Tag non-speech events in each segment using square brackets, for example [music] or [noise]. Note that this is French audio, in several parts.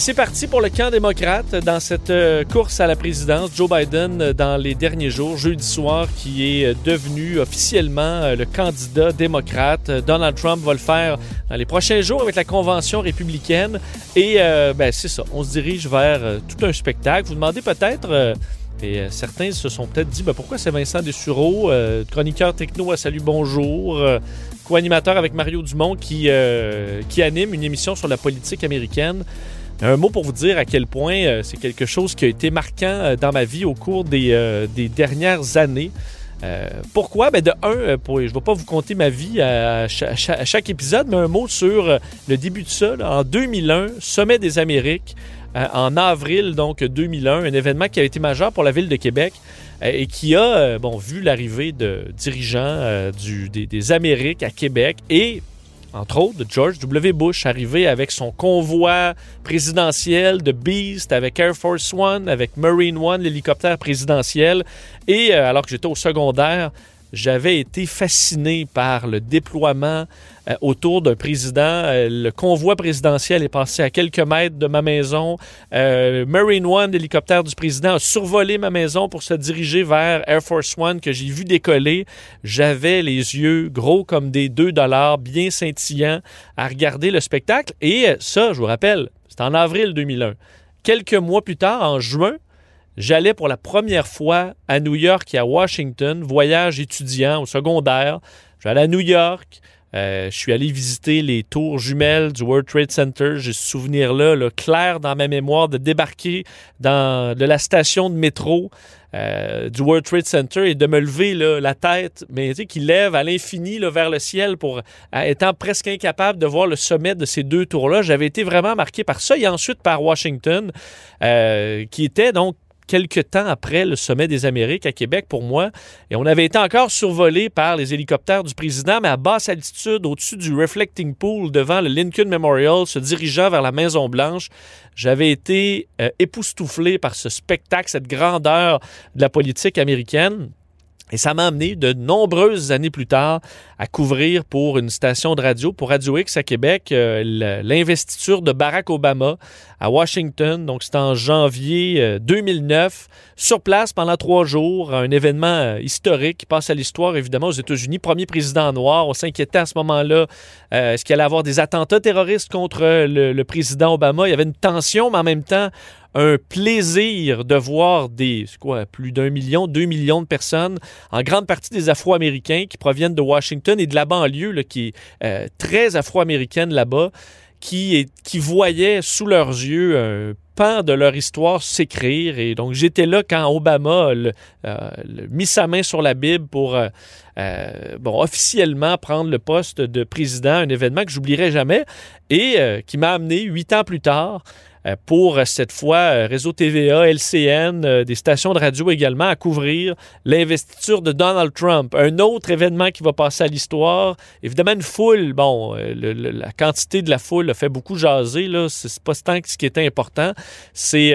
C'est parti pour le camp démocrate dans cette euh, course à la présidence. Joe Biden, euh, dans les derniers jours, jeudi soir, qui est euh, devenu officiellement le candidat démocrate. Donald Trump va le faire dans les prochains jours avec la convention républicaine. Et ben, c'est ça, on se dirige vers tout un spectacle. Vous demandez peut-être... Et certains se sont peut-être dit ben, pourquoi c'est Vincent Dessureau, chroniqueur techno à Salut Bonjour, co-animateur avec Mario Dumont qui, qui anime une émission sur la politique américaine? Un mot pour vous dire à quel point euh, c'est quelque chose qui a été marquant euh, dans ma vie au cours des, euh, dernières années. pourquoi? Ben de un, je ne vais pas vous conter ma vie à, chaque, épisode, mais un mot sur le début de ça. en 2001, Sommet des Amériques, en avril donc 2001, un événement qui a été majeur pour la ville de Québec et qui a bon, vu l'arrivée de dirigeants des Amériques à Québec et entre autres, George W. Bush, arrivé avec son convoi présidentiel de Beast, avec Air Force One, avec Marine One, l'hélicoptère présidentiel. Et euh, alors que j'étais au secondaire, j'avais été fasciné par le déploiement euh, autour d'un président. Euh, le convoi présidentiel est passé à quelques mètres de ma maison. Euh, Marine One, l'hélicoptère du président, a survolé ma maison pour se diriger vers Air Force One que j'ai vu décoller. J'avais les yeux gros comme des 2 dollars, bien scintillants, à regarder le spectacle. Et ça, je vous rappelle, c'est en avril 2001. Quelques mois plus tard, en juin, J'allais pour la première fois à New York et à Washington, voyage étudiant au secondaire. J'allais à New York, euh, je suis allé visiter les tours jumelles du World Trade Center. J'ai ce souvenir-là, clair dans ma mémoire, de débarquer dans, de la station de métro euh, du World Trade Center et de me lever la tête, mais tu sais, qui lève à l'infini vers le ciel pour étant presque incapable de voir le sommet de ces deux tours-là. J'avais été vraiment marqué par ça et ensuite par Washington, euh, qui était donc quelques temps après le sommet des Amériques à Québec pour moi. Et on avait été encore survolé par les hélicoptères du président, mais à basse altitude, au-dessus du Reflecting Pool, devant le Lincoln Memorial, se dirigeant vers la Maison-Blanche. J'avais été euh, époustouflé par ce spectacle, cette grandeur de la politique américaine. Et ça m'a amené de nombreuses années plus tard à couvrir pour une station de radio, pour Radio X à Québec, euh, l'investiture de Barack Obama à Washington. Donc, c'était en janvier 2009. Euh, Sur place, pendant trois jours, un événement euh, historique qui passe à l'histoire, évidemment, aux États-Unis. Premier président noir. On s'inquiétait à ce moment-là. Est-ce qu'il allait avoir des attentats terroristes contre le président Obama? Il y avait une tension, mais en même temps, un plaisir de voir des, quoi, plus d'un million, deux millions de personnes, en grande partie des Afro-Américains qui proviennent de Washington et de la banlieue, là, qui est euh, très afro-américaine là-bas, qui, qui voyaient sous leurs yeux un pan de leur histoire s'écrire. Et donc, j'étais là quand Obama a euh, mis sa main sur la Bible pour euh, bon, officiellement prendre le poste de président, un événement que j'oublierai jamais et qui m'a amené huit ans plus tard euh, pour euh, cette fois euh, Réseau TVA, LCN, des stations de radio également à couvrir l'investiture de Donald Trump. Un autre événement qui va passer à l'histoire. Évidemment, une foule, bon, la quantité de la foule a fait beaucoup jaser, là. C'est pas tant ce qui était important. C'est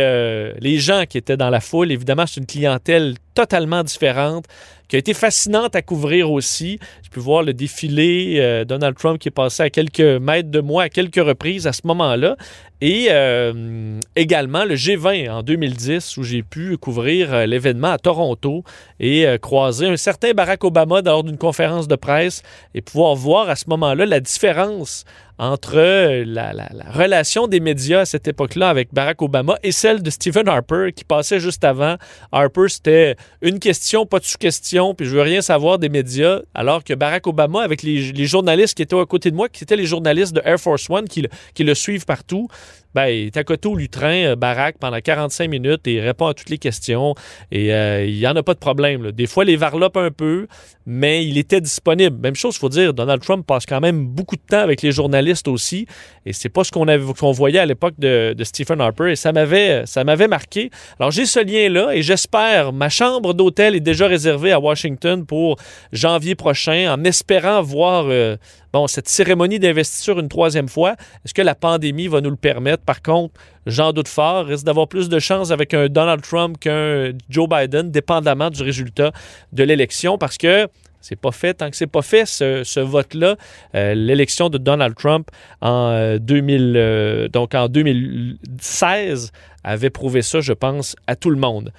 les gens qui étaient dans la foule. Évidemment, c'est une clientèle totalement différente qui a été fascinante à couvrir aussi. J'ai pu voir le défilé Donald Trump qui est passé à quelques mètres de moi à quelques reprises à ce moment-là. Et euh, également le G20 en 2010 où j'ai pu couvrir euh, l'événement à Toronto et euh, croiser un certain Barack Obama lors d'une conférence de presse et pouvoir voir à ce moment-là la différence entre la, relation des médias à cette époque-là avec Barack Obama et celle de Stephen Harper qui passait juste avant. Harper, c'était une question, pas de sous-question, puis je veux rien savoir des médias, alors que Barack Obama, avec les, journalistes qui étaient à côté de moi, qui étaient les journalistes de Air Force One qui, qui le suivent partout, ben, il est à côté au lutrin, euh, Barack, pendant 45 minutes et il répond à toutes les questions. Et euh, il n'y en a pas de problème. Des fois, les varlopes un peu, mais il était disponible. Même chose, il faut dire, Donald Trump passe quand même beaucoup de temps avec les journalistes aussi. Et c'est pas ce qu'on qu'on voyait à l'époque de, de, Stephen Harper. Et ça m'avait ça m'avait marqué. Alors j'ai ce lien-là et j'espère. Ma chambre d'hôtel est déjà réservée à Washington pour janvier prochain, en espérant voir euh, bon cette cérémonie d'investiture une troisième fois. Est-ce que la pandémie va nous le permettre? Par contre, j'en doute fort. Risque d'avoir plus de chances avec un Donald Trump qu'un Joe Biden, dépendamment du résultat de l'élection, parce que c'est pas fait. Tant que c'est pas fait, ce, vote-là, euh, l'élection de Donald Trump en, 2000, euh, euh, en 2016 avait prouvé ça, je pense, à tout le monde.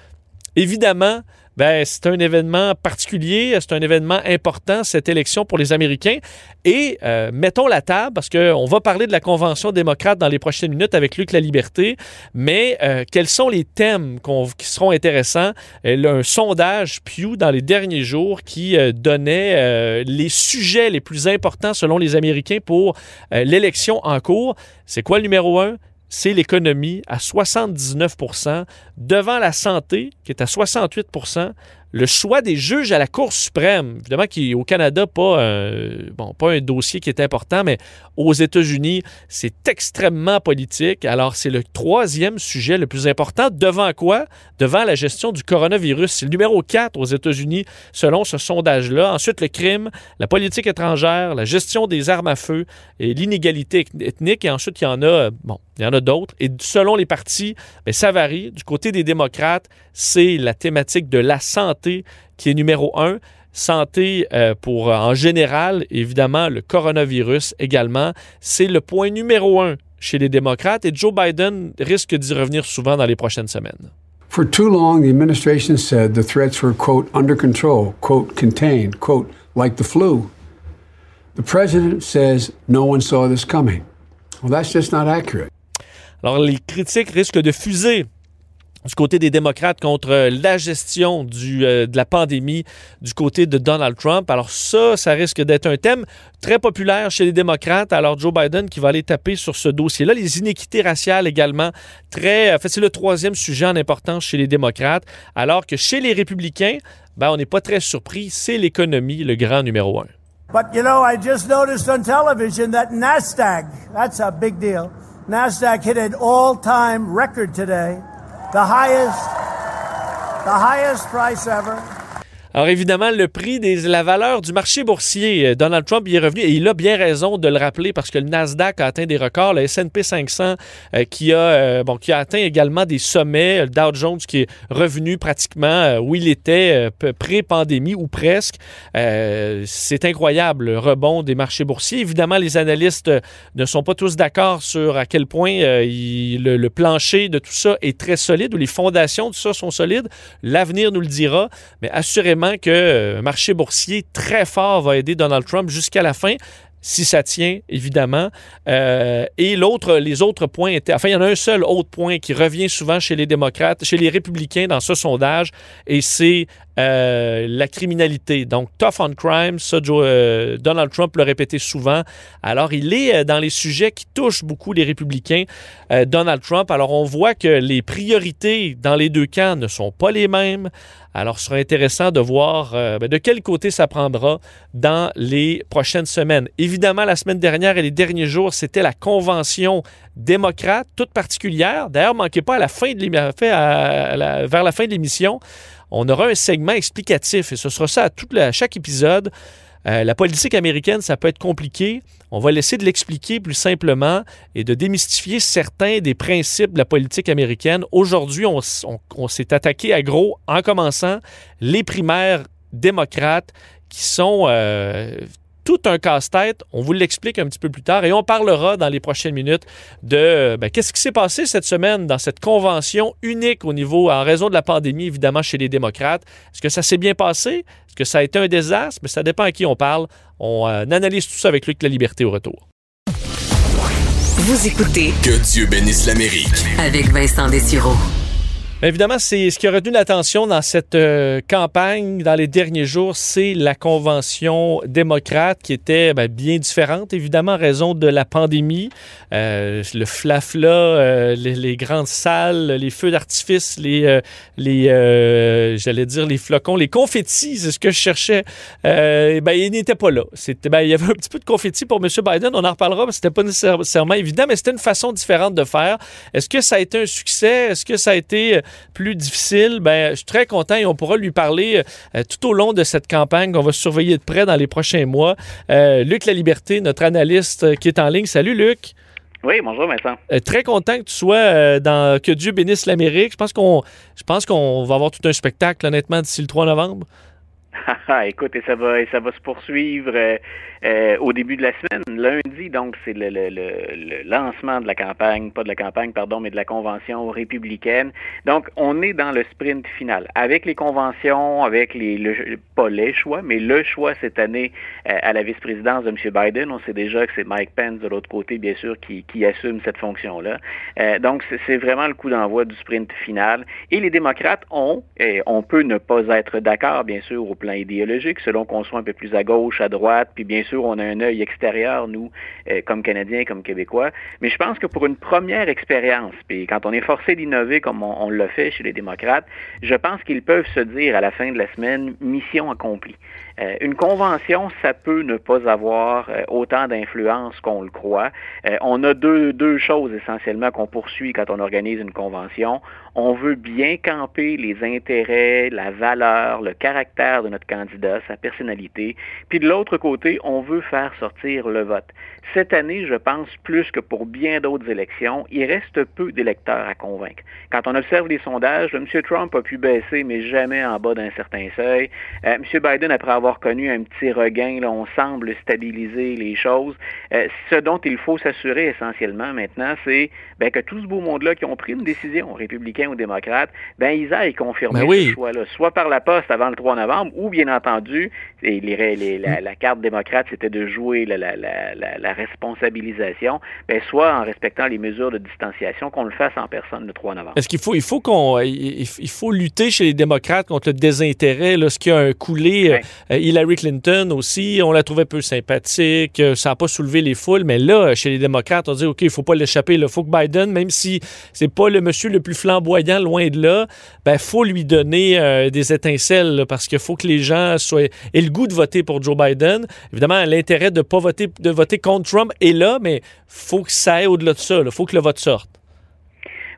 Évidemment, ben, c'est un événement particulier, c'est un événement important, cette élection pour les Américains. Et euh, mettons la table, parce qu'on va parler de la Convention démocrate dans les prochaines minutes avec Luc La Liberté, mais euh, quels sont les thèmes qui seront intéressants? Euh, un sondage Pew dans les derniers jours qui donnait les sujets les plus importants selon les Américains pour l'élection en cours. C'est quoi le numéro un? C'est l'économie à 79% devant la santé qui est à 68 le choix des juges à la Cour suprême, évidemment qui au Canada pas un, bon dossier qui est important, mais aux États-Unis c'est extrêmement politique. Alors c'est le troisième sujet le plus important. Devant quoi? Devant la gestion du coronavirus. C'est le numéro 4 aux États-Unis selon ce sondage-là. Ensuite le crime, la politique étrangère, la gestion des armes à feu et l'inégalité ethnique. Et ensuite il y en a bon il y en a d'autres. Et selon les partis, bien, ça varie. Du côté des démocrates, c'est la thématique de la santé qui est numéro un. Santé euh, pour, en général, évidemment, le coronavirus également. C'est le point numéro un chez les démocrates et Joe Biden risque d'y revenir souvent dans les prochaines semaines. For too long, the administration said the threats were, quote, under control, quote, contained, quote, like the flu. The president says no one saw this coming. Well, that's just not accurate. Alors, les critiques risquent de fuser du côté des démocrates contre la gestion euh, de la pandémie du côté de Donald Trump. Alors ça, ça risque d'être un thème très populaire chez les démocrates. Alors Joe Biden qui va aller taper sur ce dossier-là. Les inéquités raciales également, très... En fait, c'est le troisième sujet en importance chez les démocrates. Alors que chez les républicains, ben, on n'est pas très surpris. C'est l'économie, le grand numéro un. But you know, I just noticed on television that NASDAQ, that's a big deal. NASDAQ hit an all time record today, the highest, the highest price ever. Alors évidemment, le prix des la valeur du marché boursier, euh, Donald Trump y est revenu et il a bien raison de le rappeler parce que le Nasdaq a atteint des records, le S&P 500 euh, qui a euh, bon qui a atteint également des sommets, le Dow Jones qui est revenu pratiquement où il était pré-pandémie ou presque. c'est incroyable le rebond des marchés boursiers. Évidemment, les analystes ne sont pas tous d'accord sur à quel point le, le plancher de tout ça est très solide ou les fondations de ça sont solides. L'avenir nous le dira, mais assurément que un euh, marché boursier très fort va aider Donald Trump jusqu'à la fin si ça tient, évidemment. Euh, et l'autre, les autres points étaient. Enfin, il y en a un seul autre point qui revient souvent chez les démocrates, chez les républicains dans ce sondage, et c'est euh, la criminalité. Donc, tough on crime, ça, euh, Donald Trump l'a répété souvent. Alors, il est euh, dans les sujets qui touchent beaucoup les républicains, Donald Trump. Alors, on voit que les priorités dans les deux camps ne sont pas les mêmes. Alors, ce sera intéressant de voir ben, de quel côté ça prendra dans les prochaines semaines. Évidemment, la semaine dernière et les derniers jours, c'était la convention démocrate, toute particulière. D'ailleurs, manquez pas à la fin de vers la fin de l'émission on aura un segment explicatif et ce sera ça à, chaque épisode. Euh, la politique américaine, ça peut être compliqué. On va laisser de l'expliquer plus simplement et de démystifier certains des principes de la politique américaine. Aujourd'hui, on, s'est attaqué à gros en commençant les primaires démocrates qui sont euh, tout un casse-tête. On vous l'explique un petit peu plus tard et on parlera dans les prochaines minutes de ben, qu'est-ce qui s'est passé cette semaine dans cette convention unique au niveau, en raison de la pandémie, évidemment, chez les démocrates. Est-ce que ça s'est bien passé? Est-ce que ça a été un désastre? Mais ça dépend à qui on parle. On euh, analyse tout ça avec Luc La Liberté au retour. Vous écoutez Que Dieu bénisse l'Amérique avec Vincent Dessureau. Évidemment, c'est ce qui a retenu l'attention dans cette euh, campagne dans les derniers jours, c'est la convention démocrate qui était ben, bien différente, évidemment, en raison de la pandémie. Euh, le flafla, euh, les, les, grandes salles, les feux d'artifice, les, les j'allais dire les flocons, les confettis, c'est ce que je cherchais. ben, il n'était pas là. C'était, ben, il y avait un petit peu de confettis pour M. Biden, on en reparlera, mais c'était pas nécessairement évident, mais c'était une façon différente de faire. Est-ce que ça a été un succès? Est-ce que ça a été plus difficile, ben, je suis très content et on pourra lui parler euh, tout au long de cette campagne qu'on va surveiller de près dans les prochains mois. Euh, Luc La Liberté, notre analyste euh, qui est en ligne. Salut Luc. Oui, bonjour Vincent. très content que tu sois dans Que Dieu bénisse l'Amérique. Je pense qu'on je pense qu'on va avoir tout un spectacle honnêtement d'ici le 3 novembre. Écoute, et ça va, et ça va se poursuivre euh, euh, au début de la semaine. Lundi, donc, c'est le, le, le, lancement de la campagne, pas de la campagne, pardon, mais de la convention républicaine. Donc, on est dans le sprint final. Avec les conventions, avec les, le, pas les choix, mais le choix cette année euh, à la vice-présidence de M. Biden, on sait déjà que c'est Mike Pence de l'autre côté, bien sûr, qui, qui assume cette fonction-là. donc, c'est vraiment le coup d'envoi du sprint final. Et les démocrates ont, et on peut ne pas être d'accord, bien sûr, au plan idéologique, selon qu'on soit un peu plus à gauche, à droite, puis bien sûr, on a un œil extérieur, nous, euh, comme Canadiens, comme Québécois. Mais je pense que pour une première expérience, puis quand on est forcé d'innover comme on, on l'a fait chez les démocrates, je pense qu'ils peuvent se dire à la fin de la semaine, mission accomplie. Euh, une convention, ça peut ne pas avoir euh, autant d'influence qu'on le croit. Euh, on a deux, deux choses essentiellement qu'on poursuit quand on organise une convention. On veut bien camper les intérêts, la valeur, le caractère de notre candidat, sa personnalité. Puis de l'autre côté, on veut faire sortir le vote. Cette année, je pense plus que pour bien d'autres élections, il reste peu d'électeurs à convaincre. Quand on observe les sondages, M. Trump a pu baisser, mais jamais en bas d'un certain seuil. M. Biden, après avoir connu un petit regain, là, on semble stabiliser les choses. Euh, ce dont il faut s'assurer essentiellement maintenant, c'est ben, que tout ce beau monde-là qui ont pris une décision, républicains ou démocrates, ben, ils aillent confirmer ben ce choix-là, soit par la poste avant le 3 novembre, ou bien entendu, et les, les, la, la, carte démocrate, c'était de jouer la, la, la responsabilisation, ben, soit en respectant les mesures de distanciation, qu'on le fasse en personne le 3 novembre. Est-ce qu'il faut, il faut qu'on, il, faut lutter chez les démocrates contre le désintérêt, ce qui a un coulé. Euh, euh, Hillary Clinton aussi, on la trouvait peu sympathique, euh, ça n'a pas soulevé les foules, mais là, chez les démocrates, on dit, OK, il faut pas l'échapper, il faut que Biden, même si c'est pas le monsieur le plus flamboyant, loin de là, ben, faut lui donner des étincelles, parce qu'il faut que les gens soient, aient le goût de voter pour Joe Biden. Évidemment, l'intérêt de pas voter, de voter contre Trump est là, mais faut que ça aille au-delà de ça. Il faut que le vote sorte.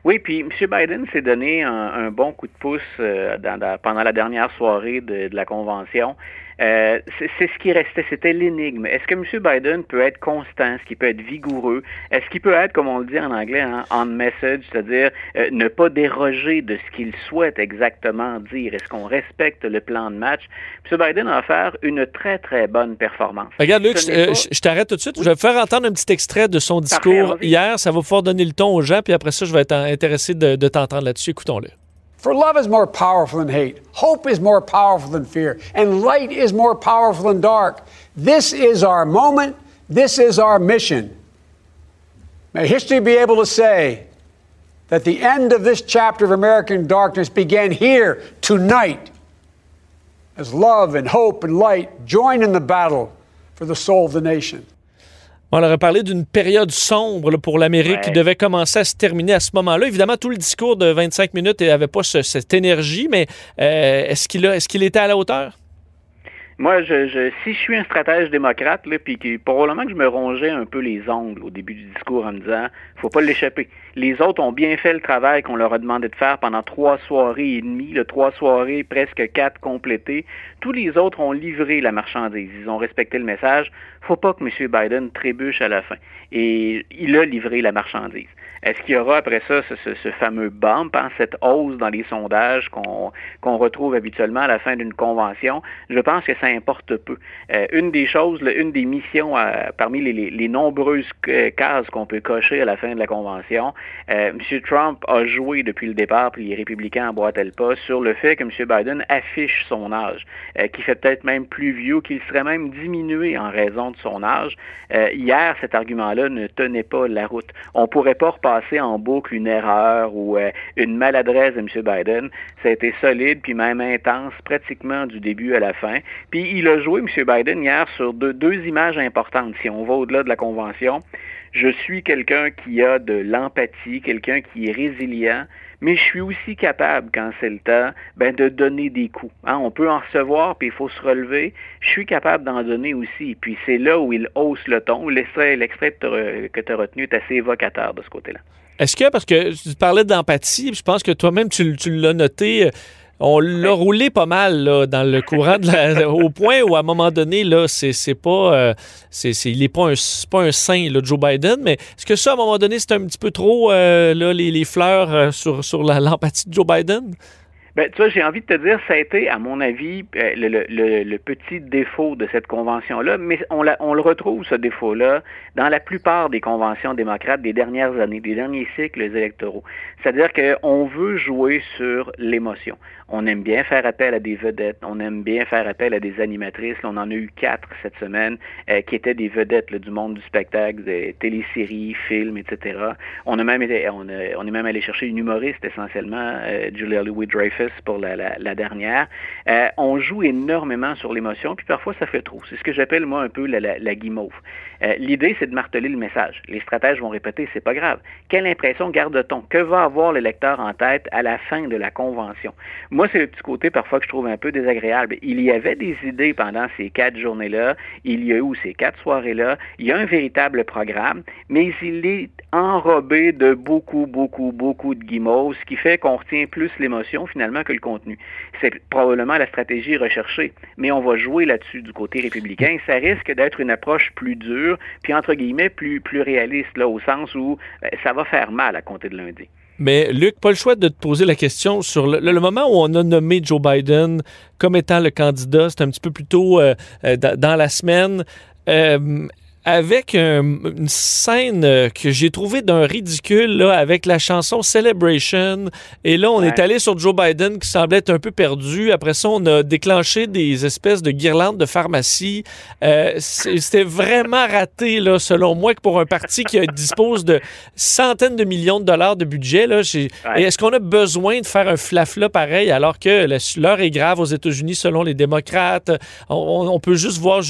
Oui, puis M. Biden s'est donné un, bon coup de pouce euh, pendant la dernière soirée de la convention. Euh, c'est ce qui restait, c'était l'énigme. Est-ce que M. Biden peut être constant, est-ce qu'il peut être vigoureux, est-ce qu'il peut être, comme on le dit en anglais, hein, on message, c'est-à-dire euh, ne pas déroger de ce qu'il souhaite exactement dire? Est-ce qu'on respecte le plan de match? M. Biden a offert une très, très bonne performance. Regarde, Luc, euh, je, t'arrête tout de suite. Je vais faire entendre un petit extrait de son discours hier. Ça va pouvoir donner le ton aux gens, puis après ça, je vais être intéressé de, de t'entendre là-dessus. Écoutons-le. For love is more powerful than hate, hope is more powerful than fear, and light is more powerful than dark. This is our moment, this is our mission. May history be able to say that the end of this chapter of American darkness began here tonight as love and hope and light join in the battle for the soul of the nation. On leur a parlé d'une période sombre pour l'Amérique qui devait commencer à se terminer à ce moment-là. Évidemment, tout le discours de 25 minutes n'avait pas cette énergie, mais euh, est-ce qu'il est était à la hauteur? Moi, je, je, si je suis un stratège démocrate, là, puis probablement que je me rongeais un peu les ongles au début du discours en me disant, faut pas l'échapper. Les autres ont bien fait le travail qu'on leur a demandé de faire pendant trois soirées et demie, le trois soirées, presque quatre complétées. Tous les autres ont livré la marchandise. Ils ont respecté le message. Faut pas que M. Biden trébuche à la fin. Et il a livré la marchandise. Est-ce qu'il y aura après ça ce, fameux bump, hein, cette hausse dans les sondages qu'on retrouve habituellement à la fin d'une convention? Je pense que ça importe peu. Euh, une des choses, une des missions euh, parmi les, nombreuses euh, cases qu'on peut cocher à la fin de la convention, M. Trump a joué depuis le départ, puis les républicains emboîtaient le pas, sur le fait que M. Biden affiche son âge, qui fait peut-être même plus vieux, qu'il serait même diminué en raison de son âge. Euh, hier, cet argument-là ne tenait pas la route. On pourrait pas repasser en boucle une erreur ou euh, une maladresse de M. Biden. Ça a été solide, puis même intense, pratiquement du début à la fin. Puis il a joué, M. Biden, hier, sur deux, deux images importantes, si on va au-delà de la Convention. Je suis quelqu'un qui a de l'empathie, quelqu'un qui est résilient, mais je suis aussi capable, quand c'est le temps, ben, de donner des coups. Hein. On peut en recevoir, puis il faut se relever. Je suis capable d'en donner aussi. Puis c'est là où il hausse le ton. L'extrait, que tu as retenu est assez évocateur de ce côté-là. Est-ce que, parce que tu parlais d'empathie, je pense que toi-même, tu, tu l'as noté, on l'a roulé pas mal là, dans le courant de la, [laughs] au point où à un moment donné là c'est c'est pas euh, c'est il est pas un pas un saint là, Joe Biden mais est-ce que ça à un moment donné c'est un petit peu trop euh, là les, les fleurs euh, sur sur [laughs] l'empathie de Joe Biden? Ben, tu vois, j'ai envie de te dire, ça a été, à mon avis, euh, le, le, le petit défaut de cette convention-là, mais on, la, on le retrouve, ce défaut-là, dans la plupart des conventions démocrates des dernières années, des derniers cycles électoraux. C'est-à-dire qu'on veut jouer sur l'émotion. On aime bien faire appel à des vedettes, on aime bien faire appel à des animatrices. on en a eu quatre cette semaine euh, qui étaient des vedettes du monde du spectacle, des téléséries, films, etc. On a même été, on, on est même allé chercher une humoriste essentiellement, euh, Julia Louis-Dreyfus pour la, dernière. Euh, on joue énormément sur l'émotion, puis parfois ça fait trop. C'est ce que j'appelle moi un peu la, la guimauve. Euh, l'idée, c'est de marteler le message. Les stratèges vont répéter, c'est pas grave. Quelle impression garde-t-on? Que va avoir le lecteur en tête à la fin de la convention? Moi, c'est le petit côté parfois que je trouve un peu désagréable. Il y avait des idées pendant ces quatre journées-là, il y a eu ces quatre soirées-là, il y a un véritable programme, mais il est enrobé de beaucoup, beaucoup, beaucoup de guimauves, ce qui fait qu'on retient plus l'émotion finalement que le contenu. C'est probablement la stratégie recherchée, mais on va jouer là-dessus du côté républicain. Ça risque d'être une approche plus dure puis entre guillemets plus, plus réaliste, là, au sens où euh, ça va faire mal à compter de lundi. Mais Luc, pas le choix de te poser la question sur le, moment où on a nommé Joe Biden comme étant le candidat, c'est un petit peu plus tôt euh, euh, dans la semaine avec une scène euh, que j'ai trouvée d'un ridicule là, avec la chanson Celebration. Et là, on est allé sur Joe Biden qui semblait être un peu perdu. Après ça, on a déclenché des espèces de guirlandes de pharmacie. Euh, C'était vraiment raté, là, selon moi, que pour un parti qui dispose de centaines de millions de dollars de budget. Là, Est-ce qu'on a besoin de faire un flafla pareil alors que l'heure est grave aux États-Unis selon les démocrates? On, on peut juste voir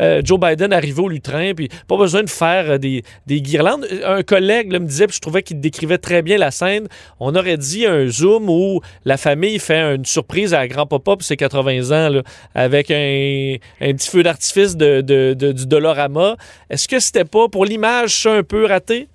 euh, Joe Biden arriver au lutrin puis pas besoin de faire euh, des, guirlandes. Un collègue me disait, puis je trouvais qu'il décrivait très bien la scène, on aurait dit un zoom où la famille fait une surprise à grand-papa pour ses 80 ans, avec un, petit feu d'artifice de, du Dolorama. Est-ce que c'était pas, pour l'image, ça un peu raté?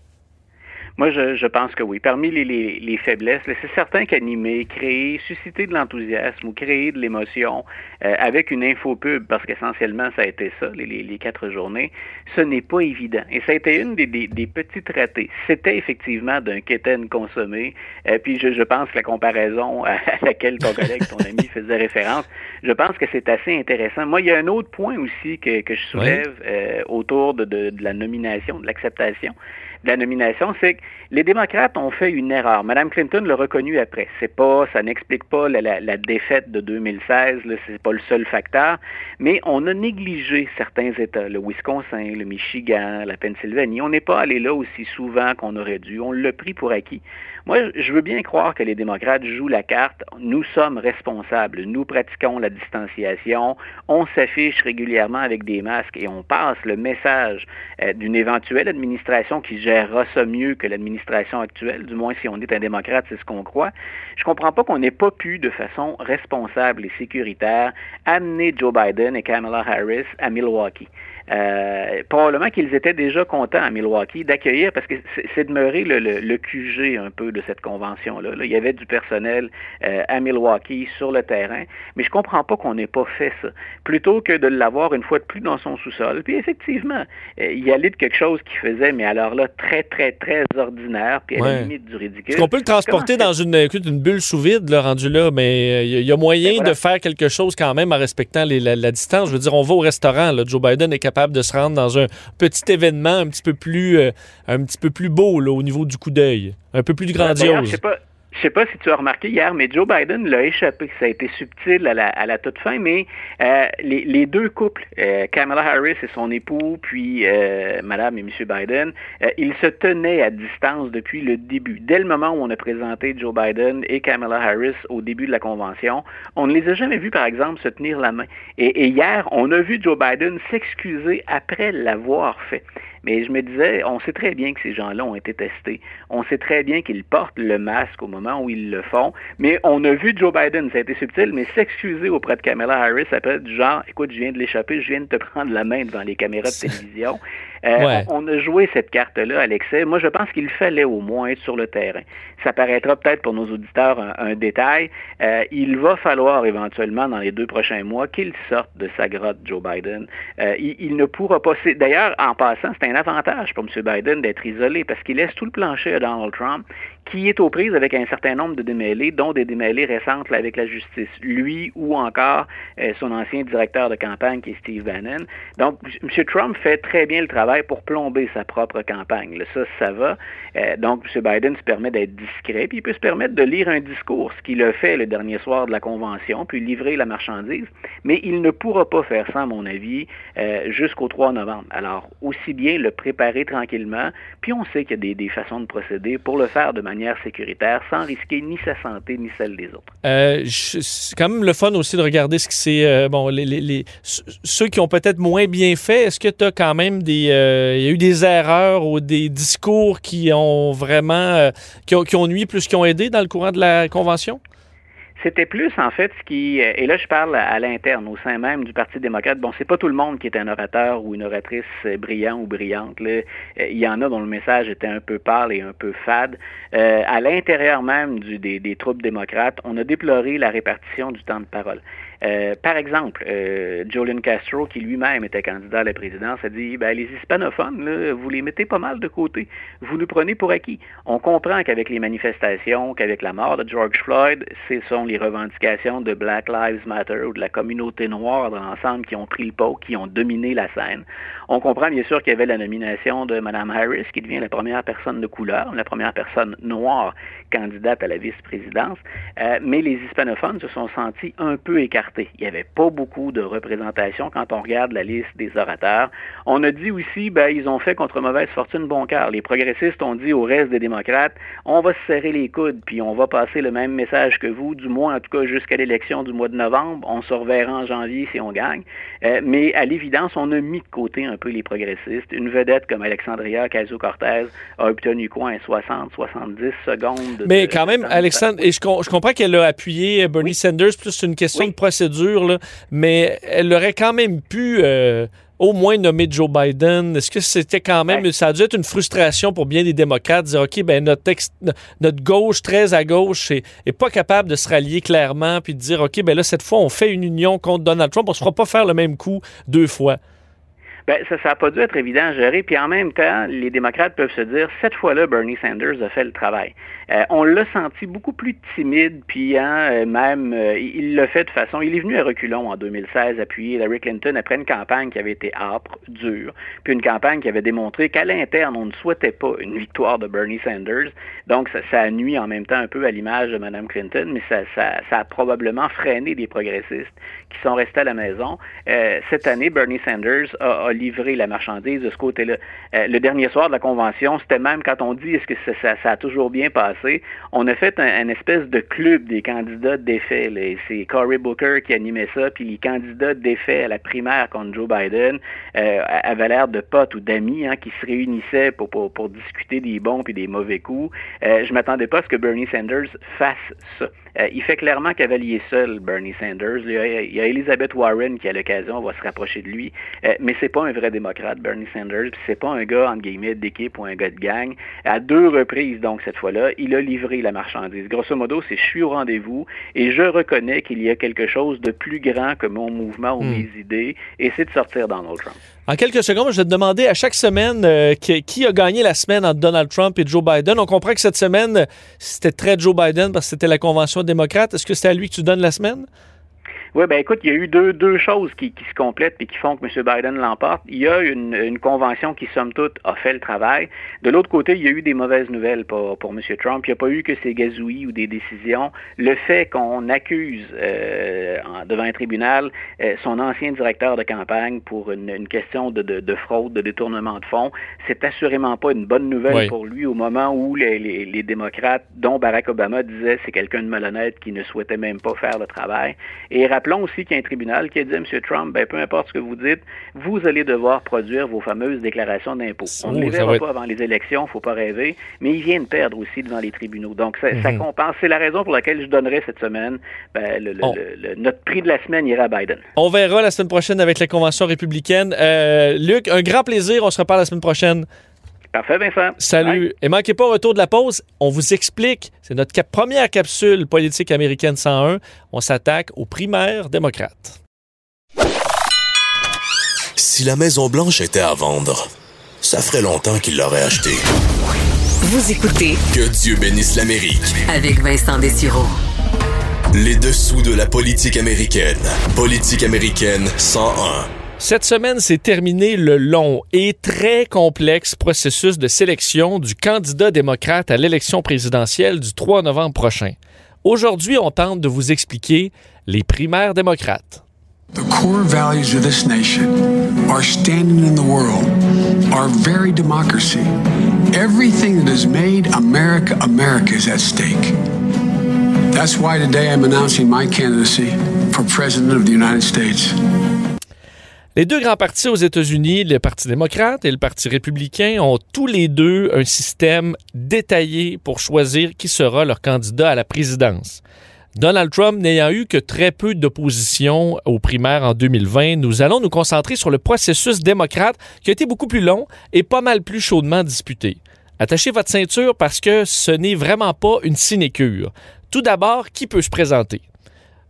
Moi, je, je, pense que oui. Parmi les, les, les faiblesses, c'est certain qu'animer, créer, susciter de l'enthousiasme ou créer de l'émotion euh, avec une infopub, parce qu'essentiellement, ça a été ça, les, les, quatre journées, ce n'est pas évident. Et ça a été une des, des, des petites ratées. C'était effectivement d'un quétaine consommé. Euh, puis je, je, pense que la comparaison à laquelle ton collègue, ton ami [laughs] faisait référence, je pense que c'est assez intéressant. Moi, il y a un autre point aussi que, que je soulève euh, autour de, de, de la nomination, de l'acceptation la nomination, c'est que les démocrates ont fait une erreur. Mme Clinton l'a reconnu après. C'est pas, ça n'explique pas la, défaite de 2016, ce c'est pas le seul facteur, mais on a négligé certains États, le Wisconsin, le Michigan, la Pennsylvanie. On n'est pas allé là aussi souvent qu'on aurait dû. On l'a pris pour acquis. Moi, je veux bien croire que les démocrates jouent la carte. Nous sommes responsables. Nous pratiquons la distanciation. On s'affiche régulièrement avec des masques et on passe le message euh, d'une éventuelle administration qui gérera ça mieux que l'administration actuelle. Du moins, si on est un démocrate, c'est ce qu'on croit. Je comprends pas qu'on n'ait pas pu, de façon responsable et sécuritaire, amener Joe Biden et Kamala Harris à Milwaukee. Euh, probablement qu'ils étaient déjà contents à Milwaukee d'accueillir, parce que c'est demeuré le, le, le, QG un peu de cette convention-là. Il y avait du personnel euh, à Milwaukee sur le terrain, mais je comprends pas qu'on n'ait pas fait ça. Plutôt que de l'avoir une fois de plus dans son sous-sol. Puis effectivement, euh, il y allait de quelque chose qui faisait, mais alors là, très, très, très ordinaire, puis à la limite du ridicule. Est-ce qu'on peut le transporter dans une, une bulle sous vide, là, rendu là, mais il y, a moyen ben de faire quelque chose quand même en respectant les, la, la, distance? Je veux dire, on va au restaurant, là, Joe Biden est capable de se rendre dans un petit événement un petit peu plus, euh, un petit peu plus beau là, au niveau du coup d'œil, un peu plus grandiose. Je je sais pas si tu as remarqué hier, mais Joe Biden l'a échappé. Ça a été subtil à la, toute fin, mais euh, les, deux couples, euh, Kamala Harris et son époux, puis euh, Madame et Monsieur Biden, ils se tenaient à distance depuis le début. Dès le moment où on a présenté Joe Biden et Kamala Harris au début de la convention, on ne les a jamais vus, par exemple, se tenir la main. Et hier, on a vu Joe Biden s'excuser après l'avoir fait. Mais je me disais, on sait très bien que ces gens-là ont été testés. On sait très bien qu'ils portent le masque au moment où ils le font. Mais on a vu Joe Biden, ça a été subtil, mais s'excuser auprès de Kamala Harris, du genre, écoute, je viens de l'échapper, je viens de te [laughs] prendre la main devant les caméras de télévision. Euh, Ouais. on, on a joué cette carte-là à l'excès. Moi, je pense qu'il fallait au moins être sur le terrain. Ça paraîtra peut-être pour nos auditeurs un, un détail. Euh, il va falloir éventuellement, dans les deux prochains mois, qu'il sorte de sa grotte, Joe Biden. Euh, il, il ne pourra pas... D'ailleurs, en passant, c'est un avantage pour M. Biden d'être isolé parce qu'il laisse tout le plancher à Donald Trump, qui est aux prises avec un certain nombre de démêlés, dont des démêlés récentes avec la justice. Lui ou encore euh, son ancien directeur de campagne, qui est Steve Bannon. Donc, M. Trump fait très bien le travail pour plomber sa propre campagne. Ça, ça va. Euh, donc, M. Biden se permet d'être discret, puis il peut se permettre de lire un discours, ce qu'il a fait le dernier soir de la convention, puis livrer la marchandise. Mais il ne pourra pas faire ça, à mon avis, euh, jusqu'au 3 novembre. Alors, aussi bien le préparer tranquillement, puis on sait qu'il y a des, des façons de procéder pour le faire de manière sécuritaire, sans risquer ni sa santé ni celle des autres. Euh, c'est quand même le fun aussi de regarder ce qui c'est. euh, bon, les, les- ceux qui ont peut-être moins bien fait, est-ce que tu as quand même des. euh, Il y a eu des erreurs ou des discours qui ont vraiment. euh, qui, ont, qui ont nui plus qu'ils ont aidé dans le courant de la convention? C'était plus, en fait, ce qui, euh, et là je parle à, l'interne, au sein même du Parti démocrate, bon, c'est pas tout le monde qui est un orateur ou une oratrice euh, brillant ou brillante. Euh, il y en a dont le message était un peu pâle et un peu fade. À l'intérieur même des troupes démocrates, on a déploré la répartition du temps de parole. Euh, par exemple, euh, Castro, qui lui-même était candidat à la présidence, a dit ben, les hispanophones, là, vous les mettez pas mal de côté. Vous nous prenez pour acquis. On comprend qu'avec les manifestations, qu'avec la mort de George Floyd, ce sont les revendications de Black Lives Matter ou de la communauté noire dans l'ensemble qui ont pris le pot, qui ont dominé la scène. On comprend bien sûr qu'il y avait la nomination de Mme Harris, qui devient la première personne de couleur, la première personne noire candidate à la vice-présidence, euh, mais les hispanophones se sont sentis un peu écartés. Il n'y avait pas beaucoup de représentation quand on regarde la liste des orateurs. On a dit aussi, ben, ils ont fait contre mauvaise fortune bon cœur. Les progressistes ont dit au reste des démocrates, on va se serrer les coudes, puis on va passer le même message que vous, du moins en tout cas jusqu'à l'élection du mois de novembre. On se reverra en janvier si on gagne. Euh, mais à l'évidence, on a mis de côté un peu les progressistes. Une vedette comme Alexandria Ocasio-Cortez a obtenu quoi, un 60-70 secondes de- Mais de- quand même, Alexandre, et je, com- je comprends qu'elle a appuyé Bernie Sanders, plus c'est une question Oui. de procédure, là, mais elle aurait quand même pu euh, au moins nommer Joe Biden. Est-ce que c'était quand même, Ouais. ça a dû être une frustration pour bien des démocrates, de dire, OK, ben notre, ex- notre gauche, très à gauche, est, est pas capable de se rallier clairement, puis de dire, OK, ben là, cette fois, on fait une union contre Donald Trump, on se fera pas faire le même coup deux fois. Ben, ça n'a pas dû être évident à gérer. Puis en même temps, les démocrates peuvent se dire, cette fois-là, Bernie Sanders a fait le travail. Euh, on l'a senti beaucoup plus timide, puis hein, euh, même, euh, il l'a fait de façon... Il est venu à reculons en 2016, appuyer Hillary Clinton après une campagne qui avait été âpre, dure, puis une campagne qui avait démontré qu'à l'interne, on ne souhaitait pas une victoire de Bernie Sanders. Donc, ça, ça nuit en même temps un peu à l'image de Mme Clinton, mais ça, ça, ça a probablement freiné des progressistes qui sont restés à la maison. Euh, cette année, Bernie Sanders a, a livré la marchandise de ce côté-là. Euh, le dernier soir de la convention, c'était même quand on dit est-ce que ça- ça a toujours bien passé, on a fait un, espèce de club des candidats défaits. là. Et C'est Cory Booker qui animait ça, puis les candidats défaits à la primaire contre Joe Biden euh, avaient l'air de potes ou d'amis hein, qui se réunissaient pour, discuter des bons puis des mauvais coups. Euh, je m'attendais pas à ce que Bernie Sanders fasse ça. Euh, il fait clairement cavalier seul, Bernie Sanders. Il y a, Elizabeth Warren qui, à l'occasion, va se rapprocher de lui. Euh, mais c'est pas un vrai démocrate, Bernie Sanders. C'est pas un gars, entre guillemets, d'équipe ou un gars de gang. À deux reprises, donc, cette fois-là, il a livré la marchandise. Grosso modo, c'est je suis au rendez-vous et je reconnais qu'il y a quelque chose de plus grand que mon mouvement ou Hmm. mes idées et c'est de sortir Donald Trump. En quelques secondes, je vais te demander à chaque semaine euh, qui, qui a gagné la semaine entre Donald Trump et Joe Biden? On comprend que cette semaine, c'était très Joe Biden parce que c'était la convention démocrate. Est-ce que c'est à lui que tu donnes la semaine? Oui, ben écoute, il y a eu deux, deux choses qui, qui se complètent et qui font que M. Biden l'emporte. Il y a une, une, convention qui, somme toute, a fait le travail. De l'autre côté, il y a eu des mauvaises nouvelles pour, pour M. Trump. Il n'y a pas eu que ces gazouilles ou des décisions. Le fait qu'on accuse euh, devant un tribunal euh, son ancien directeur de campagne pour une, une question de, de, de, fraude, de détournement de fonds, c'est assurément pas une bonne nouvelle Oui. pour lui au moment où les, les, les démocrates, dont Barack Obama disait c'est quelqu'un de malhonnête qui ne souhaitait même pas faire le travail. Et rappelons aussi qu'il y a un tribunal qui a dit à M. Trump, ben, peu importe ce que vous dites, vous allez devoir produire vos fameuses déclarations d'impôts. On ne les verra pas avant les élections, faut pas rêver, mais il vient de perdre aussi devant les tribunaux. Donc, ça, ça Mhm. compense. C'est la raison pour laquelle je donnerai cette semaine, ben, le, le- On- le- le- notre prix de la semaine ira à Biden. On verra la semaine prochaine avec la convention républicaine. Euh, Luc, un grand plaisir. On se reparle la semaine prochaine. Parfait, Vincent. Salut. Et manquez pas, au retour de la pause, on vous explique. C'est notre cap- première capsule politique américaine 101. On s'attaque aux primaires démocrates. Si la Maison Blanche était à vendre, ça ferait longtemps qu'il l'aurait achetée. Vous écoutez Que Dieu bénisse l'Amérique. avec Vincent Dessureau. Les dessous de la politique américaine. Politique américaine 101. Cette semaine, c'est terminé le long et très complexe processus de sélection du candidat démocrate à l'élection présidentielle du 3 novembre prochain. Aujourd'hui, on tente de vous expliquer les primaires démocrates. The core values of this nation, our standing in the world, our very democracy, everything that has made America America is at stake. That's why today I'm announcing my candidacy for President of the United States. Les deux grands partis aux États-Unis, le Parti démocrate et le Parti républicain, ont tous les deux un système détaillé pour choisir qui sera leur candidat à la présidence. Donald Trump n'ayant eu que très peu d'opposition aux primaires en 2020, nous allons nous concentrer sur le processus démocrate qui a été beaucoup plus long et pas mal plus chaudement disputé. Attachez votre ceinture parce que ce n'est vraiment pas une sinécure. Tout d'abord, qui peut se présenter?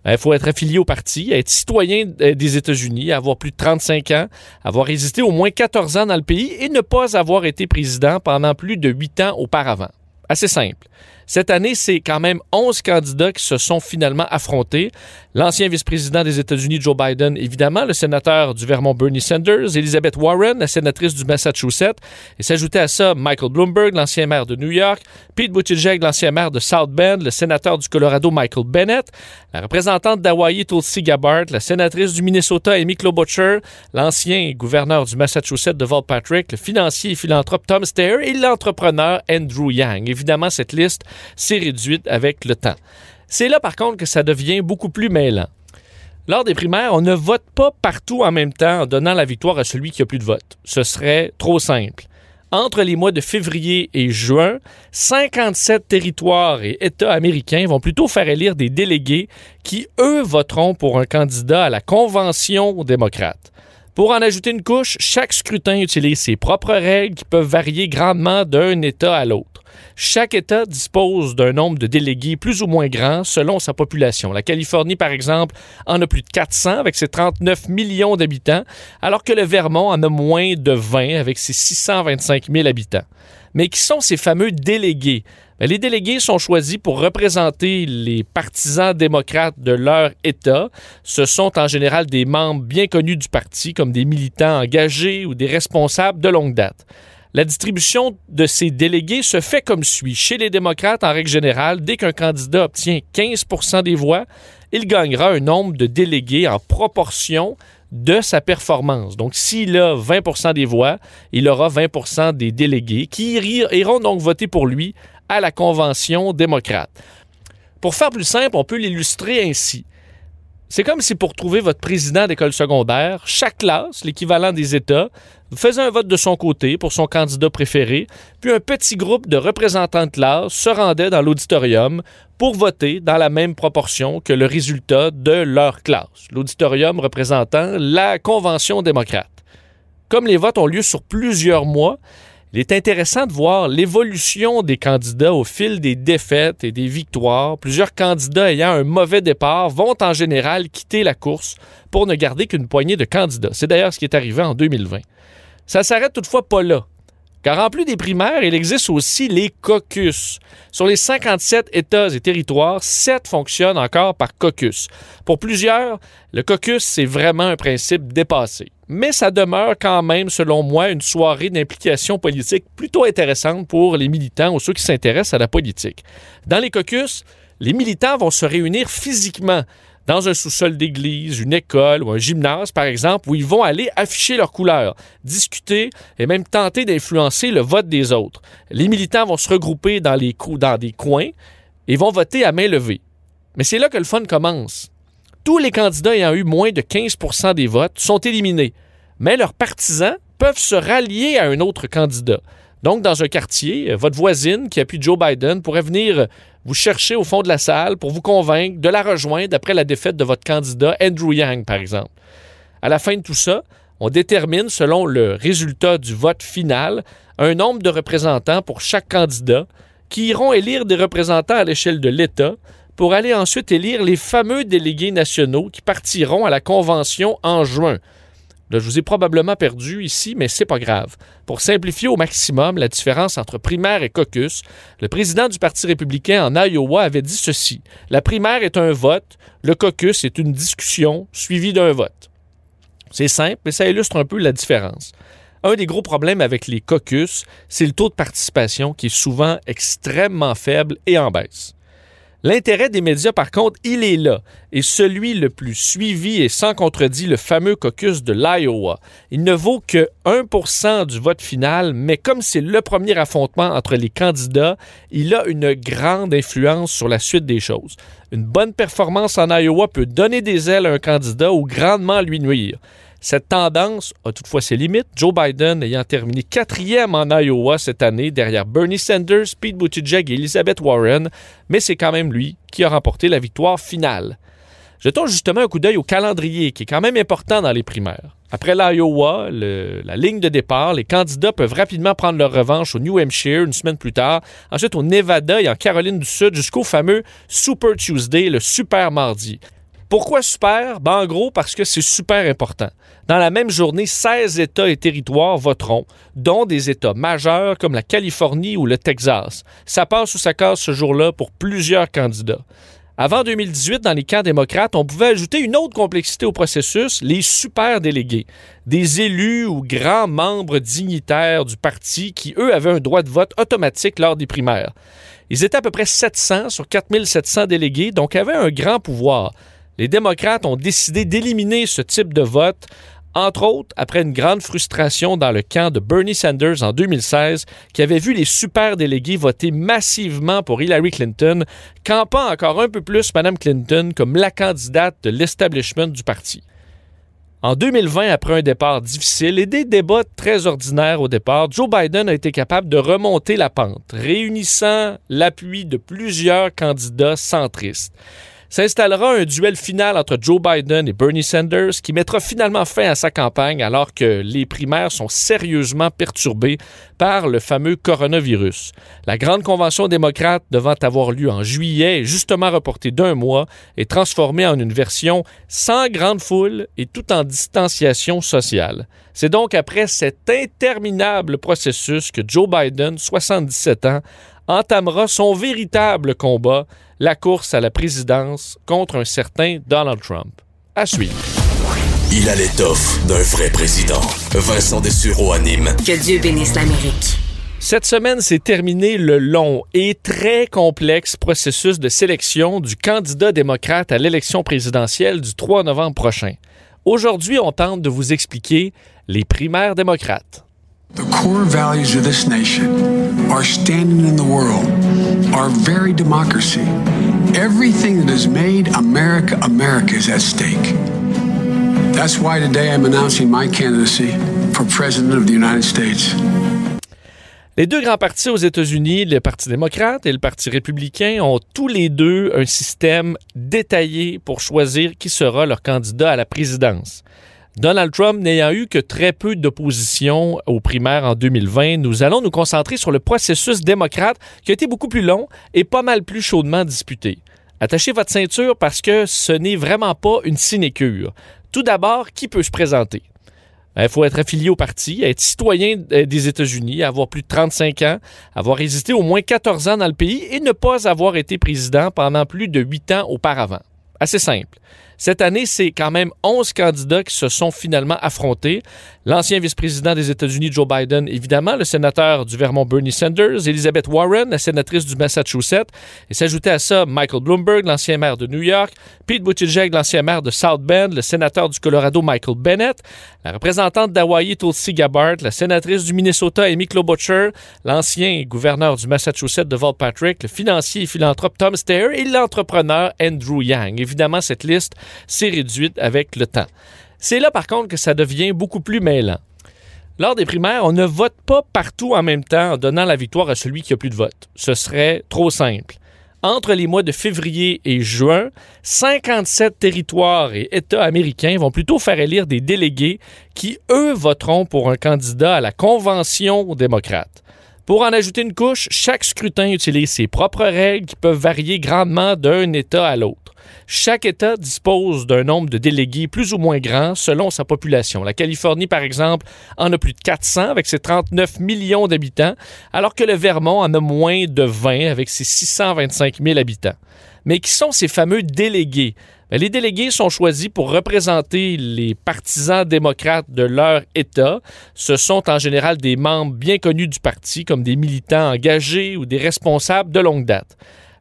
Il faut être affilié au parti, être citoyen euh, des États-Unis, avoir plus de 35 ans, avoir résisté au moins 14 ans dans le pays et ne pas avoir été président pendant plus de 8 ans auparavant. Assez simple. Cette année, c'est quand même 11 candidats qui se sont finalement affrontés. L'ancien vice-président des États-Unis, Joe Biden, évidemment, le sénateur du Vermont, Bernie Sanders, Elizabeth Warren, la sénatrice du Massachusetts, et s'ajoutait à ça Michael Bloomberg, l'ancien maire de New York, Pete Buttigieg, l'ancien maire de South Bend, le sénateur du Colorado, Michael Bennett, la représentante d'Hawaii, Tulsi Gabbard, la sénatrice du Minnesota, Amy Klobuchar, l'ancien gouverneur du Massachusetts, Deval Patrick, le financier et philanthrope Tom Steyer et l'entrepreneur Andrew Yang. Évidemment, cette liste s'est réduite avec le temps. C'est là, par contre, que ça devient beaucoup plus mêlant. Lors des primaires, on ne vote pas partout en même temps en donnant la victoire à celui qui a plus de votes. Ce serait trop simple. Entre les mois de février et juin, 57 territoires et États américains vont plutôt faire élire des délégués qui, eux, voteront pour un candidat à la Convention démocrate. Pour en ajouter une couche, chaque scrutin utilise ses propres règles qui peuvent varier grandement d'un État à l'autre. Chaque État dispose d'un nombre de délégués plus ou moins grand selon sa population. La Californie, par exemple, en a plus de 400 avec ses 39 millions d'habitants, alors que le Vermont en a moins de 20 avec ses 625 000 habitants. Mais qui sont ces fameux délégués? Ben, les délégués sont choisis pour représenter les partisans démocrates de leur État. Ce sont en général des membres bien connus du parti, comme des militants engagés ou des responsables de longue date. La distribution de ces délégués se fait comme suit. Chez les démocrates, en règle générale, dès qu'un candidat obtient 15% des voix, il gagnera un nombre de délégués en proportion de sa performance. Donc, s'il a 20% des voix, il aura 20% des délégués qui iront donc voter pour lui à la Convention démocrate. Pour faire plus simple, on peut l'illustrer ainsi. C'est comme si pour trouver votre président d'école secondaire, chaque classe, l'équivalent des États, faisait un vote de son côté pour son candidat préféré, puis un petit groupe de représentants de classe se rendait dans l'auditorium pour voter dans la même proportion que le résultat de leur classe. L'auditorium représentant la Convention démocrate. Comme les votes ont lieu sur plusieurs mois, il est intéressant de voir l'évolution des candidats au fil des défaites et des victoires. Plusieurs candidats ayant un mauvais départ vont en général quitter la course pour ne garder qu'une poignée de candidats. C'est d'ailleurs ce qui est arrivé en 2020. Ça s'arrête toutefois pas là. Car en plus des primaires, il existe aussi les caucus. Sur les 57 États et territoires, 7 fonctionnent encore par caucus. Pour plusieurs, le caucus, c'est vraiment un principe dépassé. Mais ça demeure quand même, selon moi, une soirée d'implication politique plutôt intéressante pour les militants ou ceux qui s'intéressent à la politique. Dans les caucus, les militants vont se réunir physiquement dans un sous-sol d'église, une école ou un gymnase, par exemple, où ils vont aller afficher leurs couleurs, discuter et même tenter d'influencer le vote des autres. Les militants vont se regrouper dans, les dans des coins et vont voter à main levée. Mais c'est là que le fun commence. Tous les candidats ayant eu moins de 15% des votes sont éliminés, mais leurs partisans peuvent se rallier à un autre candidat. Donc, dans un quartier, votre voisine qui appuie Joe Biden pourrait venir vous cherchez au fond de la salle pour vous convaincre de la rejoindre après la défaite de votre candidat Andrew Yang, par exemple. À la fin de tout ça, on détermine, selon le résultat du vote final, un nombre de représentants pour chaque candidat qui iront élire des représentants à l'échelle de l'État pour aller ensuite élire les fameux délégués nationaux qui partiront à la convention en juin. Je vous ai probablement perdu ici, mais c'est pas grave. Pour simplifier au maximum la différence entre primaire et caucus, le président du Parti républicain en Iowa avait dit ceci. La primaire est un vote, le caucus est une discussion suivie d'un vote. C'est simple, mais ça illustre un peu la différence. Un des gros problèmes avec les caucus, c'est le taux de participation qui est souvent extrêmement faible et en baisse. L'intérêt des médias, par contre, il est là, et celui le plus suivi et sans contredit le fameux caucus de l'Iowa. Il ne vaut que 1% du vote final, mais comme c'est le premier affrontement entre les candidats, il a une grande influence sur la suite des choses. Une bonne performance en Iowa peut donner des ailes à un candidat ou grandement lui nuire. Cette tendance a toutefois ses limites, Joe Biden ayant terminé quatrième en Iowa cette année derrière Bernie Sanders, Pete Buttigieg et Elizabeth Warren, mais c'est quand même lui qui a remporté la victoire finale. Jetons justement un coup d'œil au calendrier qui est quand même important dans les primaires. Après l'Iowa, la ligne de départ, les candidats peuvent rapidement prendre leur revanche au New Hampshire une semaine plus tard, ensuite au Nevada et en Caroline du Sud jusqu'au fameux Super Tuesday, le Super Mardi. Pourquoi super? Ben, en gros, parce que c'est super important. Dans la même journée, 16 États et territoires voteront, dont des États majeurs comme la Californie ou le Texas. Ça passe ou ça casse ce jour-là pour plusieurs candidats. Avant 2018, dans les camps démocrates, on pouvait ajouter une autre complexité au processus, les super délégués, des élus ou grands membres dignitaires du parti qui, eux, avaient un droit de vote automatique lors des primaires. Ils étaient à peu près 700 sur 4700 délégués, donc avaient un grand pouvoir les démocrates ont décidé d'éliminer ce type de vote, entre autres après une grande frustration dans le camp de Bernie Sanders en 2016, qui avait vu les super délégués voter massivement pour Hillary Clinton, campant encore un peu plus Mme Clinton comme la candidate de l'establishment du parti. En 2020, après un départ difficile et des débats très ordinaires au départ, Joe Biden a été capable de remonter la pente, réunissant l'appui de plusieurs candidats centristes s'installera un duel final entre Joe Biden et Bernie Sanders qui mettra finalement fin à sa campagne alors que les primaires sont sérieusement perturbées par le fameux coronavirus. La grande convention démocrate devant avoir lieu en juillet justement reportée d'un mois et transformée en une version sans grande foule et tout en distanciation sociale. C'est donc après cet interminable processus que Joe Biden, 77 ans, entamera son véritable combat, la course à la présidence contre un certain Donald Trump. À suivre. Il a l'étoffe d'un vrai président. Vincent Dessureau anime. Que Dieu bénisse l'Amérique. Cette semaine, s'est terminé le long et très complexe processus de sélection du candidat démocrate à l'élection présidentielle du 3 novembre prochain. Aujourd'hui, on tente de vous expliquer les primaires démocrates. The core values of this nation, our standing in the world, our very democracy, everything that has made America America is at stake. That's why today I'm announcing my candidacy for President of the United States. Les deux grands partis aux États-Unis, le Parti démocrate et le Parti républicain, ont tous les deux un système détaillé pour choisir qui sera leur candidat à la présidence. Donald Trump n'ayant eu que très peu d'opposition aux primaires en 2020, nous allons nous concentrer sur le processus démocrate qui a été beaucoup plus long et pas mal plus chaudement disputé. Attachez votre ceinture parce que ce n'est vraiment pas une sinécure. Tout d'abord, qui peut se présenter? Il faut être affilié au parti, être citoyen euh, des États-Unis, avoir plus de 35 ans, avoir résisté au moins 14 ans dans le pays et ne pas avoir été président pendant plus de 8 ans auparavant. Assez simple. Cette année, c'est quand même 11 candidats qui se sont finalement affrontés. L'ancien vice-président des États-Unis, Joe Biden, évidemment, le sénateur du Vermont, Bernie Sanders, Elizabeth Warren, la sénatrice du Massachusetts, et s'ajoutait à ça Michael Bloomberg, l'ancien maire de New York, Pete Buttigieg, l'ancien maire de South Bend, le sénateur du Colorado, Michael Bennett, la représentante d'Hawaii, Tulsi Gabbard, la sénatrice du Minnesota, Amy Klobuchar, l'ancien gouverneur du Massachusetts, Deval Patrick, le financier et philanthrope Tom Steyer et l'entrepreneur Andrew Yang. Évidemment, cette liste s'est réduite avec le temps. C'est là, par contre, que ça devient beaucoup plus mêlant. Lors des primaires, on ne vote pas partout en même temps en donnant la victoire à celui qui a plus de votes. Ce serait trop simple. Entre les mois de février et juin, 57 territoires et États américains vont plutôt faire élire des délégués qui, eux, voteront pour un candidat à la Convention démocrate. Pour en ajouter une couche, chaque scrutin utilise ses propres règles qui peuvent varier grandement d'un État à l'autre. Chaque État dispose d'un nombre de délégués plus ou moins grand selon sa population. La Californie, par exemple, en a plus de 400 avec ses 39 millions d'habitants, alors que le Vermont en a moins de 20 avec ses 625 000 habitants. Mais qui sont ces fameux délégués? Ben, les délégués sont choisis pour représenter les partisans démocrates de leur État. Ce sont en général des membres bien connus du parti, comme des militants engagés ou des responsables de longue date.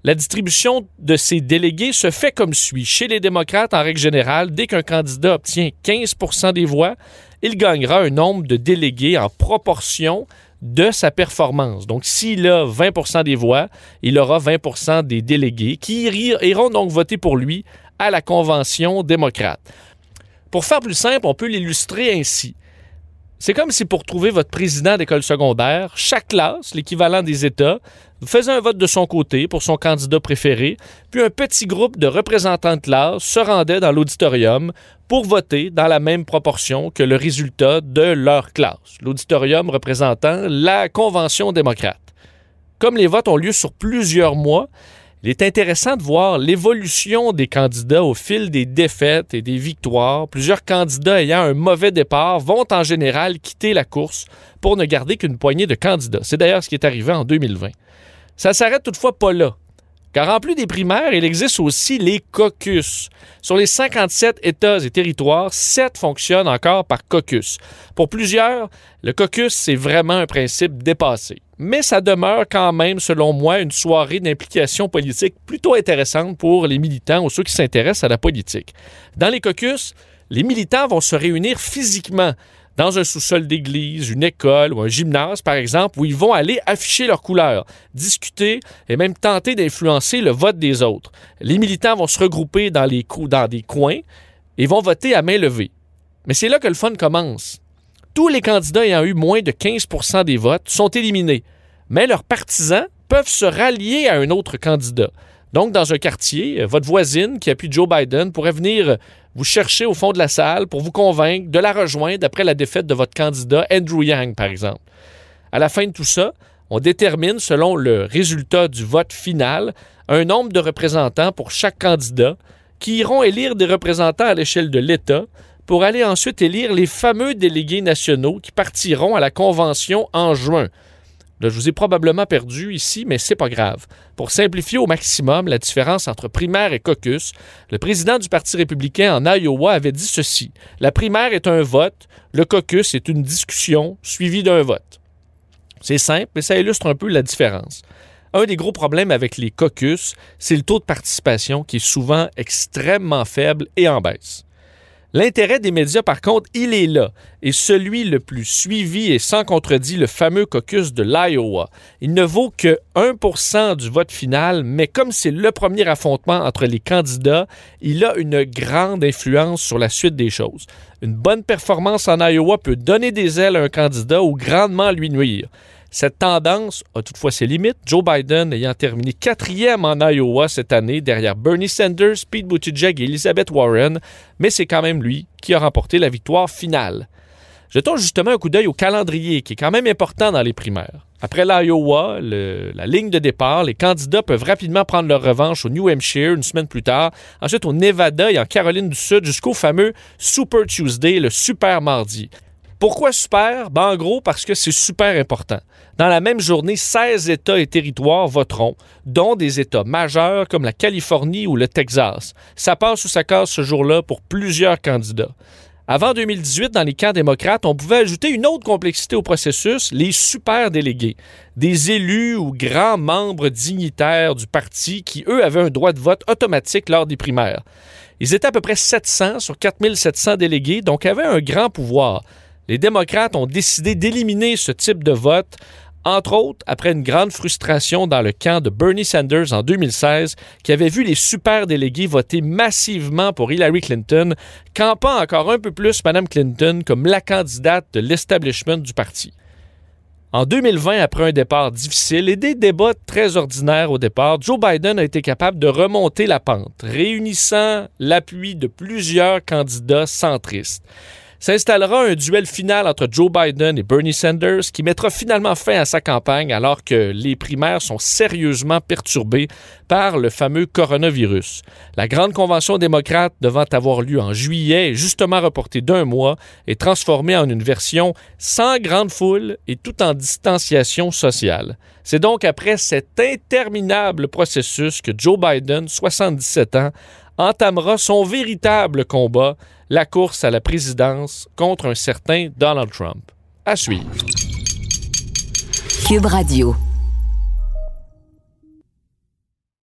La distribution de ces délégués se fait comme suit. Chez les démocrates, en règle générale, dès qu'un candidat obtient 15% des voix, il gagnera un nombre de délégués en proportion de sa performance. Donc, s'il a 20% des voix, il aura 20% des délégués qui iront donc voter pour lui à la Convention démocrate. Pour faire plus simple, on peut l'illustrer ainsi. C'est comme si pour trouver votre président d'école secondaire, chaque classe, l'équivalent des États, faisait un vote de son côté pour son candidat préféré, puis un petit groupe de représentants de classe se rendait dans l'auditorium pour voter dans la même proportion que le résultat de leur classe. L'auditorium représentant la Convention démocrate. Comme les votes ont lieu sur plusieurs mois, il est intéressant de voir l'évolution des candidats au fil des défaites et des victoires. Plusieurs candidats ayant un mauvais départ vont en général quitter la course pour ne garder qu'une poignée de candidats. C'est d'ailleurs ce qui est arrivé en 2020. Ça s'arrête toutefois pas là. Car en plus des primaires, il existe aussi les caucus. Sur les 57 États et territoires, 7 fonctionnent encore par caucus. Pour plusieurs, le caucus, c'est vraiment un principe dépassé. Mais ça demeure quand même, selon moi, une soirée d'implication politique plutôt intéressante pour les militants ou ceux qui s'intéressent à la politique. Dans les caucus, les militants vont se réunir physiquement dans un sous-sol d'église, une école ou un gymnase, par exemple, où ils vont aller afficher leurs couleurs, discuter et même tenter d'influencer le vote des autres. Les militants vont se regrouper dans, des coins et vont voter à main levée. Mais c'est là que le fun commence. Tous les candidats ayant eu moins de 15% des votes sont éliminés, mais leurs partisans peuvent se rallier à un autre candidat. Donc, dans un quartier, euh, votre voisine qui appuie Joe Biden pourrait venir vous chercher au fond de la salle pour vous convaincre de la rejoindre après la défaite de votre candidat Andrew Yang, par exemple. À la fin de tout ça, on détermine, selon le résultat du vote final, un nombre de représentants pour chaque candidat qui iront élire des représentants à l'échelle de l'État pour aller ensuite élire les fameux délégués nationaux qui partiront à la convention en juin je vous ai probablement perdu ici, mais c'est pas grave. Pour simplifier au maximum la différence entre primaire et caucus, le président du Parti républicain en Iowa avait dit ceci. La primaire est un vote, le caucus est une discussion suivie d'un vote. C'est simple, mais ça illustre un peu la différence. Un des gros problèmes avec les caucus, c'est le taux de participation qui est souvent extrêmement faible et en baisse. L'intérêt des médias, par contre, il est là, et celui le plus suivi et sans contredit le fameux caucus de l'Iowa. Il ne vaut que 1% du vote final, mais comme c'est le premier affrontement entre les candidats, il a une grande influence sur la suite des choses. Une bonne performance en Iowa peut donner des ailes à un candidat ou grandement lui nuire. Cette tendance a toutefois ses limites, Joe Biden ayant terminé quatrième en Iowa cette année derrière Bernie Sanders, Pete Buttigieg et Elizabeth Warren, mais c'est quand même lui qui a remporté la victoire finale. Jetons justement un coup d'œil au calendrier qui est quand même important dans les primaires. Après l'Iowa, la ligne de départ, les candidats peuvent rapidement prendre leur revanche au New Hampshire une semaine plus tard, ensuite au Nevada et en Caroline du Sud jusqu'au fameux Super Tuesday, le Super Mardi. Pourquoi super? Ben, en gros, parce que c'est super important. Dans la même journée, 16 États et territoires voteront, dont des États majeurs comme la Californie ou le Texas. Ça passe ou ça casse ce jour-là pour plusieurs candidats. Avant 2018, dans les camps démocrates, on pouvait ajouter une autre complexité au processus, les super délégués, des élus ou grands membres dignitaires du parti qui, eux, avaient un droit de vote automatique lors des primaires. Ils étaient à peu près 700 sur 4700 délégués, donc avaient un grand pouvoir. Les démocrates ont décidé d'éliminer ce type de vote entre autres après une grande frustration dans le camp de Bernie Sanders en 2016, qui avait vu les super délégués voter massivement pour Hillary Clinton, campant encore un peu plus Mme Clinton comme la candidate de l'establishment du parti. En 2020, après un départ difficile et des débats très ordinaires au départ, Joe Biden a été capable de remonter la pente, réunissant l'appui de plusieurs candidats centristes s'installera un duel final entre Joe Biden et Bernie Sanders qui mettra finalement fin à sa campagne alors que les primaires sont sérieusement perturbées par le fameux coronavirus. La grande convention démocrate devant avoir lieu en juillet justement reportée d'un mois et transformée en une version sans grande foule et tout en distanciation sociale. C'est donc après cet interminable processus que Joe Biden, 77 ans, entamera son véritable combat, la course à la présidence contre un certain Donald Trump. À suivre.